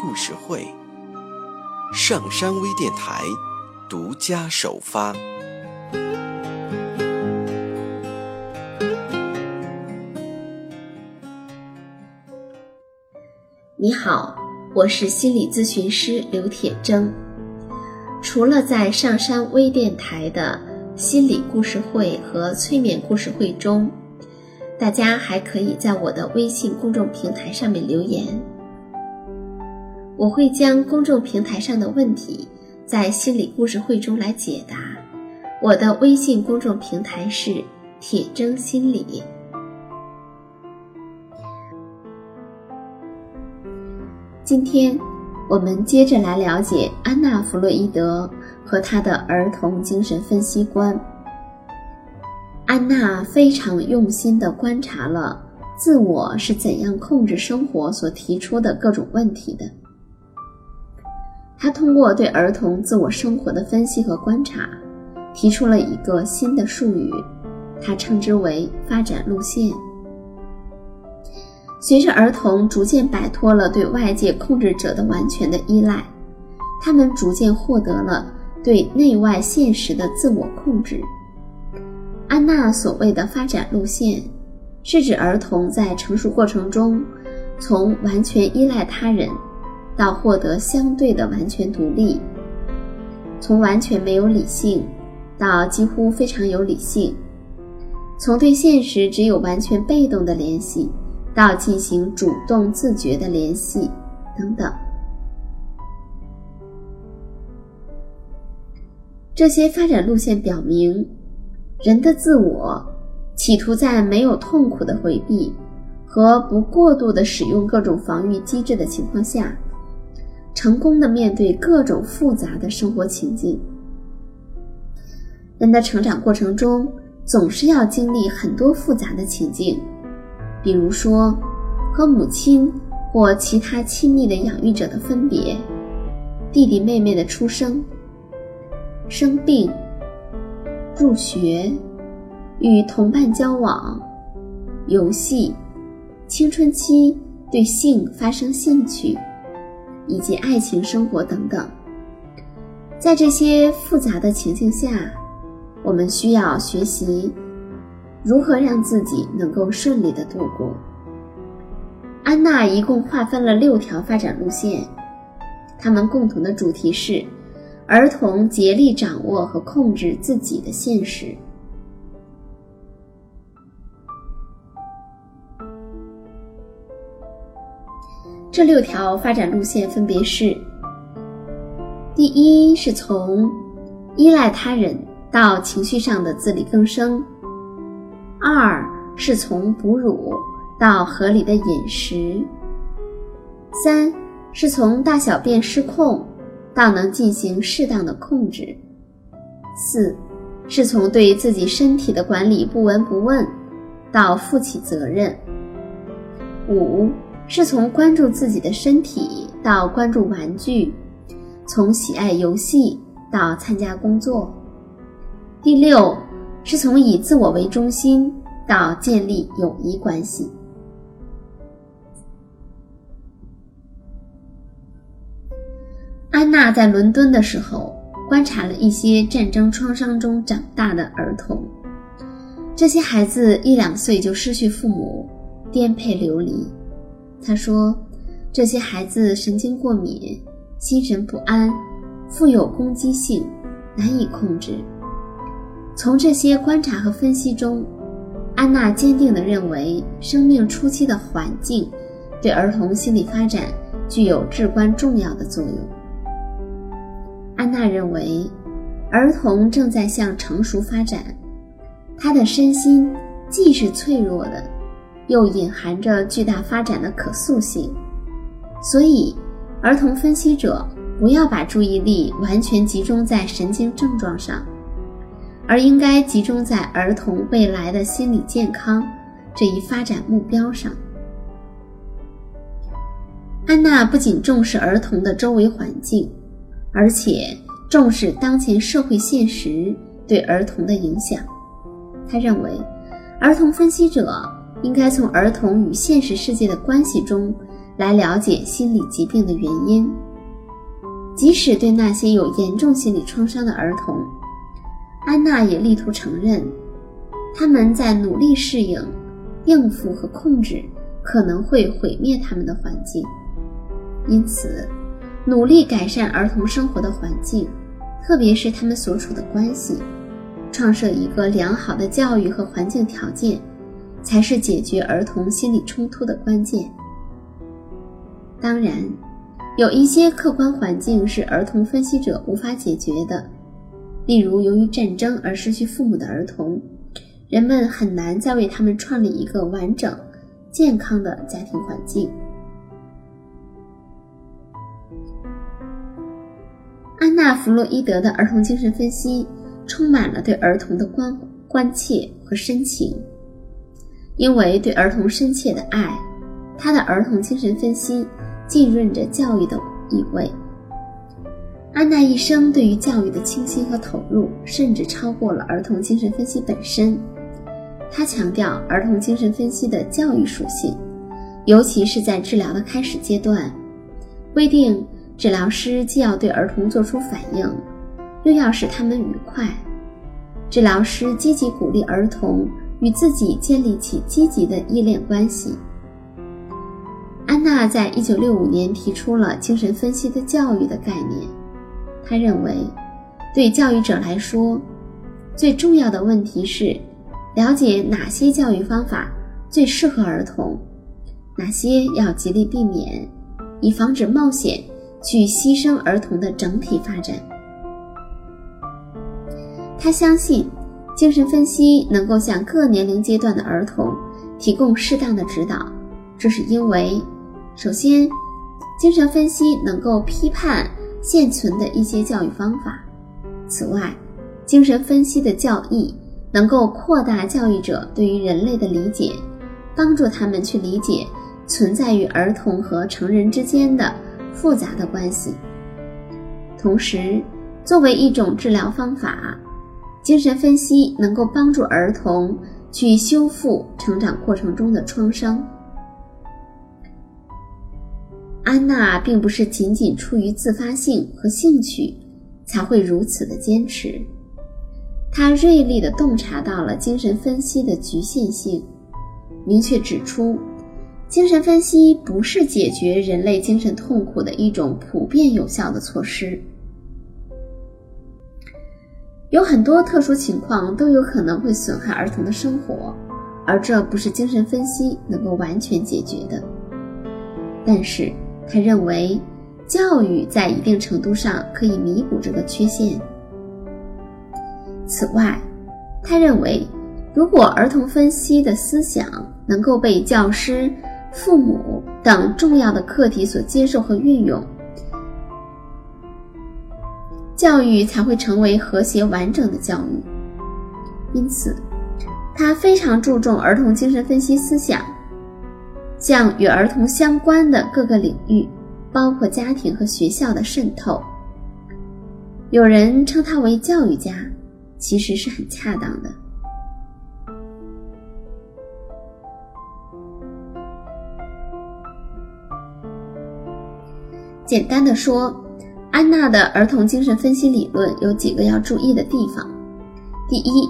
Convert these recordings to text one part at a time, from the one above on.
故事会，上山微电台独家首发。你好，我是心理咨询师刘铁铮。除了在上山微电台的心理故事会和催眠故事会中。大家还可以在我的微信公众平台上面留言，我会将公众平台上的问题在心理故事会中来解答。我的微信公众平台是铁铮心理。今天我们接着来了解安娜·弗洛伊德和他的儿童精神分析观。安娜非常用心地观察了自我是怎样控制生活所提出的各种问题的。他通过对儿童自我生活的分析和观察，提出了一个新的术语，他称之为“发展路线”。随着儿童逐渐摆脱了对外界控制者的完全的依赖，他们逐渐获得了对内外现实的自我控制。安娜所谓的发展路线，是指儿童在成熟过程中，从完全依赖他人，到获得相对的完全独立；从完全没有理性，到几乎非常有理性；从对现实只有完全被动的联系，到进行主动自觉的联系，等等。这些发展路线表明。人的自我企图在没有痛苦的回避和不过度的使用各种防御机制的情况下，成功的面对各种复杂的生活情境。人的成长过程中总是要经历很多复杂的情境，比如说和母亲或其他亲密的养育者的分别，弟弟妹妹的出生、生病。入学、与同伴交往、游戏、青春期对性发生兴趣，以及爱情生活等等，在这些复杂的情境下，我们需要学习如何让自己能够顺利的度过。安娜一共划分了六条发展路线，他们共同的主题是。儿童竭力掌握和控制自己的现实。这六条发展路线分别是：第一是从依赖他人到情绪上的自力更生；二是从哺乳到合理的饮食；三是从大小便失控。到能进行适当的控制。四，是从对自己身体的管理不闻不问，到负起责任。五，是从关注自己的身体到关注玩具，从喜爱游戏到参加工作。第六，是从以自我为中心到建立友谊关系。安娜在伦敦的时候，观察了一些战争创伤中长大的儿童。这些孩子一两岁就失去父母，颠沛流离。他说，这些孩子神经过敏，心神不安，富有攻击性，难以控制。从这些观察和分析中，安娜坚定地认为，生命初期的环境对儿童心理发展具有至关重要的作用。安娜认为，儿童正在向成熟发展，他的身心既是脆弱的，又隐含着巨大发展的可塑性，所以儿童分析者不要把注意力完全集中在神经症状上，而应该集中在儿童未来的心理健康这一发展目标上。安娜不仅重视儿童的周围环境，而且重视当前社会现实对儿童的影响。她认为，儿童分析者应该从儿童与现实世界的关系中。来了解心理疾病的原因，即使对那些有严重心理创伤的儿童，安娜也力图承认，他们在努力适应、应付和控制可能会毁灭他们的环境。因此，努力改善儿童生活的环境，特别是他们所处的关系，创设一个良好的教育和环境条件，才是解决儿童心理冲突的关键。当然，有一些客观环境是儿童分析者无法解决的，例如由于战争而失去父母的儿童，人们很难再为他们创立一个完整、健康的家庭环境。安娜·弗洛伊德的儿童精神分析充满了对儿童的关关切和深情，因为对儿童深切的爱，他的儿童精神分析。浸润着教育的意味。安娜一生对于教育的倾心和投入，甚至超过了儿童精神分析本身。她强调儿童精神分析的教育属性，尤其是在治疗的开始阶段，规定治疗师既要对儿童做出反应，又要使他们愉快。治疗师积极鼓励儿童与自己建立起积极的依恋关系。安娜在一九六五年提出了精神分析的教育的概念。她认为，对教育者来说，最重要的问题是了解哪些教育方法最适合儿童，哪些要极力避免，以防止冒险去牺牲儿童的整体发展。他相信，精神分析能够向各年龄阶段的儿童提供适当的指导，这是因为。首先，精神分析能够批判现存的一些教育方法。此外，精神分析的教义能够扩大教育者对于人类的理解，帮助他们去理解存在于儿童和成人之间的复杂的关系。同时，作为一种治疗方法，精神分析能够帮助儿童去修复成长过程中的创伤。安娜并不是仅仅出于自发性和兴趣才会如此的坚持，她锐利地洞察到了精神分析的局限性，明确指出，精神分析不是解决人类精神痛苦的一种普遍有效的措施。有很多特殊情况都有可能会损害儿童的生活，而这不是精神分析能够完全解决的。但是。他认为，教育在一定程度上可以弥补这个缺陷。此外，他认为，如果儿童分析的思想能够被教师、父母等重要的课题所接受和运用，教育才会成为和谐完整的教育。因此，他非常注重儿童精神分析思想。向与儿童相关的各个领域，包括家庭和学校的渗透。有人称他为教育家，其实是很恰当的。简单的说，安娜的儿童精神分析理论有几个要注意的地方：第一，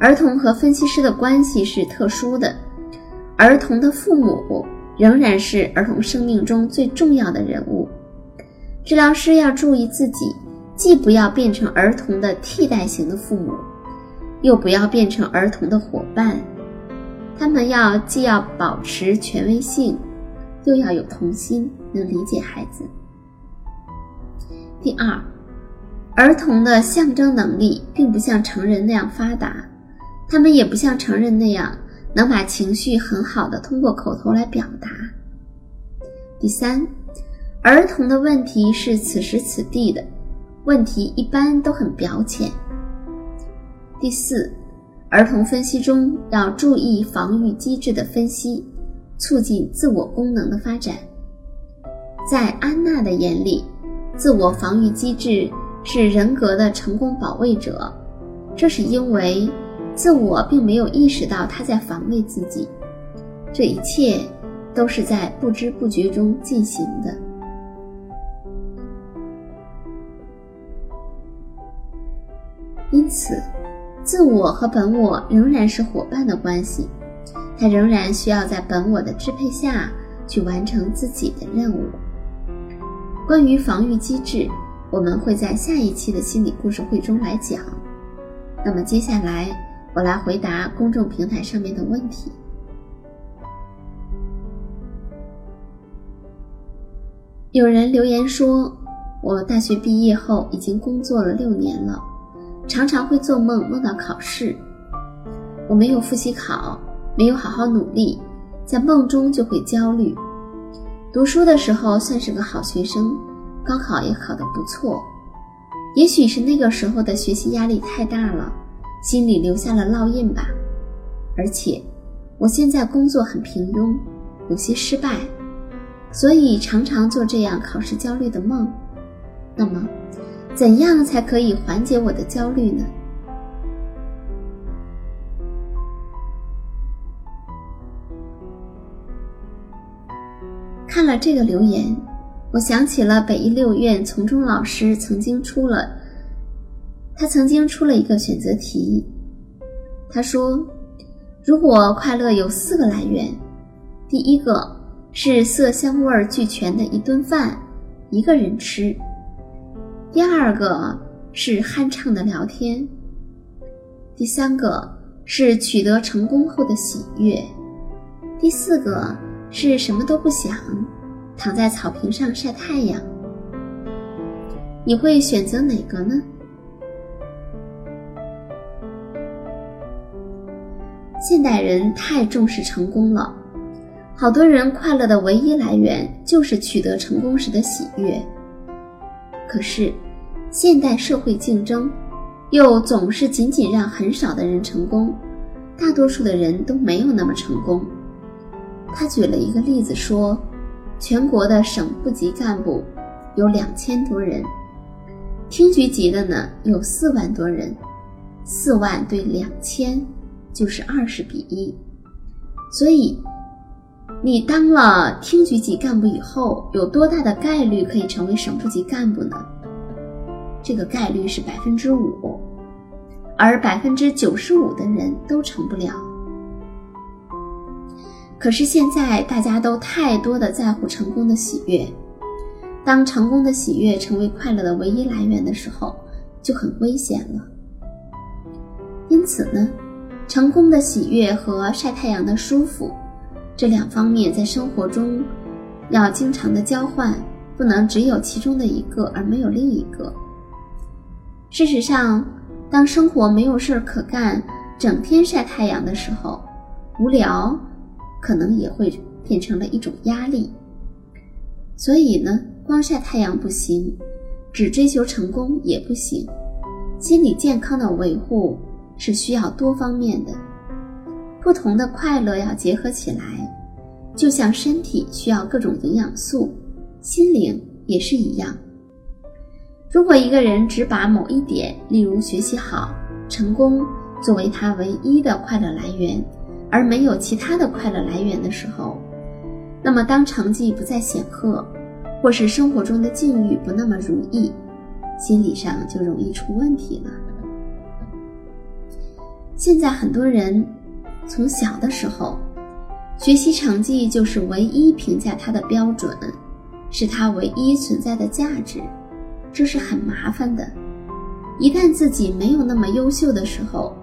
儿童和分析师的关系是特殊的。儿童的父母仍然是儿童生命中最重要的人物。治疗师要注意自己，既不要变成儿童的替代型的父母，又不要变成儿童的伙伴。他们要既要保持权威性，又要有童心，能理解孩子。第二，儿童的象征能力并不像成人那样发达，他们也不像成人那样。能把情绪很好的通过口头来表达。第三，儿童的问题是此时此地的，问题一般都很表浅。第四，儿童分析中要注意防御机制的分析，促进自我功能的发展。在安娜的眼里，自我防御机制是人格的成功保卫者，这是因为自我并没有意识到他在防卫自己。这一切都是在不知不觉中进行的。因此，自我和本我仍然是伙伴的关系，他仍然需要在本我的支配下去完成自己的任务。关于防御机制，我们会在下一期的心理故事会中来讲。那么接下来，我来回答公众平台上面的问题。有人留言说，我大学毕业后已经工作了六年了，常常会做梦梦到考试，我没有复习考，没有好好努力，在梦中就会焦虑。读书的时候算是个好学生，高考也考得不错。也许是那个时候的学习压力太大了，心里留下了烙印吧。而且，我现在工作很平庸，有些失败，所以常常做这样考试焦虑的梦。那么，怎样才可以缓解我的焦虑呢？看了这个留言，我想起了北医六院从中老师曾经出了，他曾经出了一个选择题。他说，如果快乐有四个来源，第一个是色香味俱全的一顿饭，一个人吃；第二个是酣畅的聊天；第三个是取得成功后的喜悦；第四个。是什么都不想，躺在草坪上晒太阳。你会选择哪个呢？现代人太重视成功了，好多人快乐的唯一来源就是取得成功时的喜悦。可是，现代社会竞争又总是仅仅让很少的人成功，大多数的人都没有那么成功。他举了一个例子说，全国的省部级干部有两千多人，厅局级的呢有四万多人，四万对两千就是二十比一，所以你当了厅局级干部以后，有多大的概率可以成为省部级干部呢？这个概率是百分之五，而百分之九十五的人都成不了。可是现在大家都太多的在乎成功的喜悦，当成功的喜悦成为快乐的唯一来源的时候，就很危险了。因此呢，成功的喜悦和晒太阳的舒服这两方面在生活中要经常的交换，不能只有其中的一个而没有另一个。事实上，当生活没有事儿可干，整天晒太阳的时候，无聊。可能也会变成了一种压力，所以呢，光晒太阳不行，只追求成功也不行。心理健康的维护是需要多方面的，不同的快乐要结合起来，就像身体需要各种营养素，心灵也是一样。如果一个人只把某一点，例如学习好、成功，作为他唯一的快乐来源。而没有其他的快乐来源的时候，那么当成绩不再显赫，或是生活中的境遇不那么如意，心理上就容易出问题了。现在很多人从小的时候，学习成绩就是唯一评价他的标准，是他唯一存在的价值，这是很麻烦的。一旦自己没有那么优秀的时候，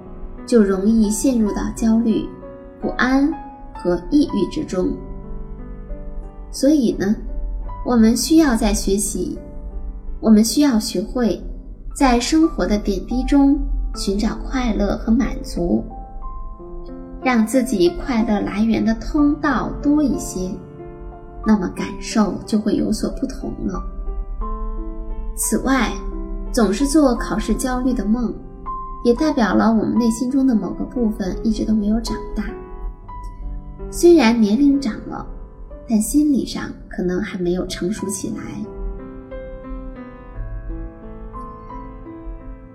就容易陷入到焦虑。不安和抑郁之中，所以呢，我们需要在学习，我们需要学会在生活的点滴中寻找快乐和满足，让自己快乐来源的通道多一些。那么感受就会有所不同了。此外，总是做考试焦虑的梦，也代表了我们内心中的某个部分一直都没有长大。虽然年龄长了，但心理上可能还没有成熟起来。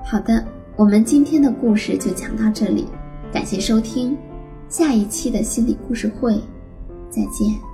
好的，我们今天的故事就讲到这里，感谢收听，下一期的心理故事会，再见。